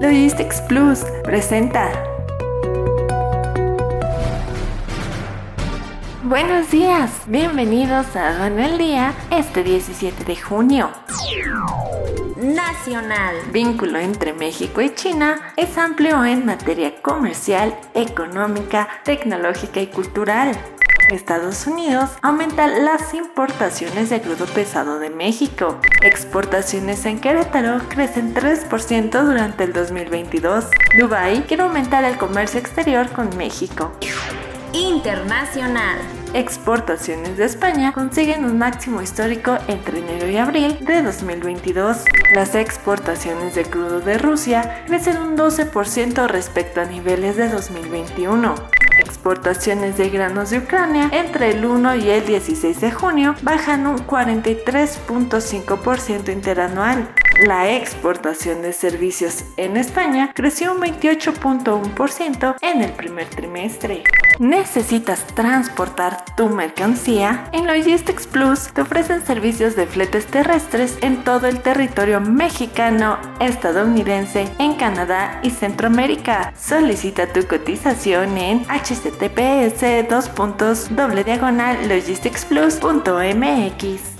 Logistics Plus presenta. Buenos días, bienvenidos a Don el Día este 17 de junio. Nacional. Vínculo entre México y China es amplio en materia comercial, económica, tecnológica y cultural. Estados Unidos aumenta las importaciones de crudo pesado de México. Exportaciones en Querétaro crecen 3% durante el 2022. Dubai quiere aumentar el comercio exterior con México. Internacional. Exportaciones de España consiguen un máximo histórico entre enero y abril de 2022. Las exportaciones de crudo de Rusia crecen un 12% respecto a niveles de 2021 exportaciones de granos de Ucrania entre el 1 y el 16 de junio bajan un 43.5% interanual. La exportación de servicios en España creció un 28.1% en el primer trimestre. ¿Necesitas transportar tu mercancía? En Logistics Plus te ofrecen servicios de fletes terrestres en todo el territorio mexicano, estadounidense, en Canadá y Centroamérica. Solicita tu cotización en https logisticsplus.mx.